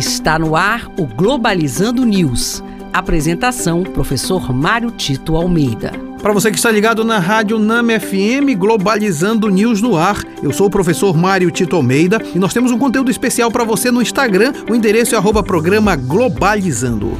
Está no ar o Globalizando News. Apresentação: Professor Mário Tito Almeida. Para você que está ligado na Rádio NAM FM, Globalizando News no ar, eu sou o professor Mário Tito Almeida e nós temos um conteúdo especial para você no Instagram. O endereço é arroba programa Globalizando.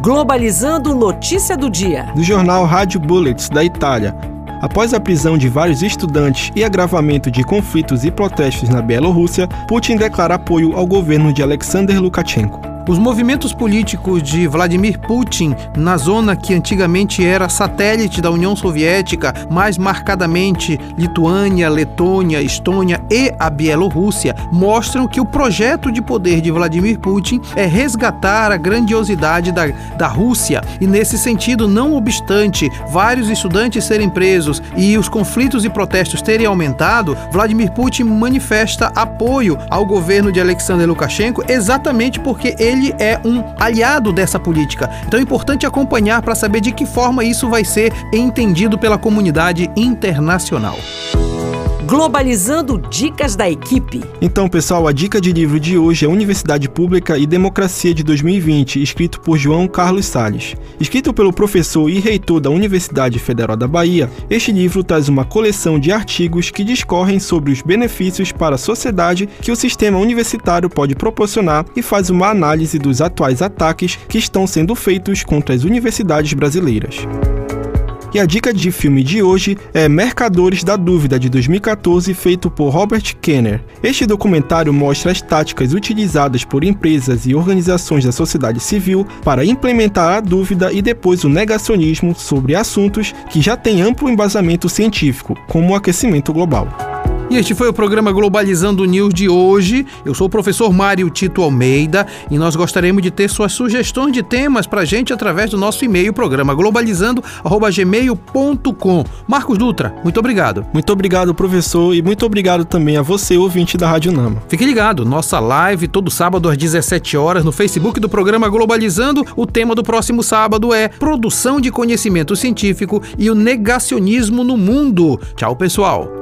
Globalizando Notícia do Dia. Do jornal Rádio Bullets, da Itália. Após a prisão de vários estudantes e agravamento de conflitos e protestos na Bielorrússia, Putin declara apoio ao governo de Alexander Lukashenko. Os movimentos políticos de Vladimir Putin na zona que antigamente era satélite da União Soviética, mais marcadamente Lituânia, Letônia, Estônia e a Bielorrússia, mostram que o projeto de poder de Vladimir Putin é resgatar a grandiosidade da, da Rússia. E nesse sentido, não obstante vários estudantes serem presos e os conflitos e protestos terem aumentado, Vladimir Putin manifesta apoio ao governo de Alexander Lukashenko exatamente porque ele ele é um aliado dessa política. Então é importante acompanhar para saber de que forma isso vai ser entendido pela comunidade internacional. Globalizando Dicas da Equipe. Então, pessoal, a dica de livro de hoje é Universidade Pública e Democracia de 2020, escrito por João Carlos Sales. Escrito pelo professor e reitor da Universidade Federal da Bahia, este livro traz uma coleção de artigos que discorrem sobre os benefícios para a sociedade que o sistema universitário pode proporcionar e faz uma análise dos atuais ataques que estão sendo feitos contra as universidades brasileiras. E a dica de filme de hoje é Mercadores da Dúvida de 2014, feito por Robert Kenner. Este documentário mostra as táticas utilizadas por empresas e organizações da sociedade civil para implementar a dúvida e depois o negacionismo sobre assuntos que já têm amplo embasamento científico, como o aquecimento global. E este foi o programa Globalizando News de hoje. Eu sou o professor Mário Tito Almeida e nós gostaríamos de ter suas sugestões de temas para gente através do nosso e-mail, programa globalizando.gmail.com. Marcos Dutra, muito obrigado. Muito obrigado, professor, e muito obrigado também a você, ouvinte da Rádio Nama. Fique ligado, nossa live todo sábado às 17 horas no Facebook do programa Globalizando. O tema do próximo sábado é Produção de Conhecimento Científico e o Negacionismo no Mundo. Tchau, pessoal.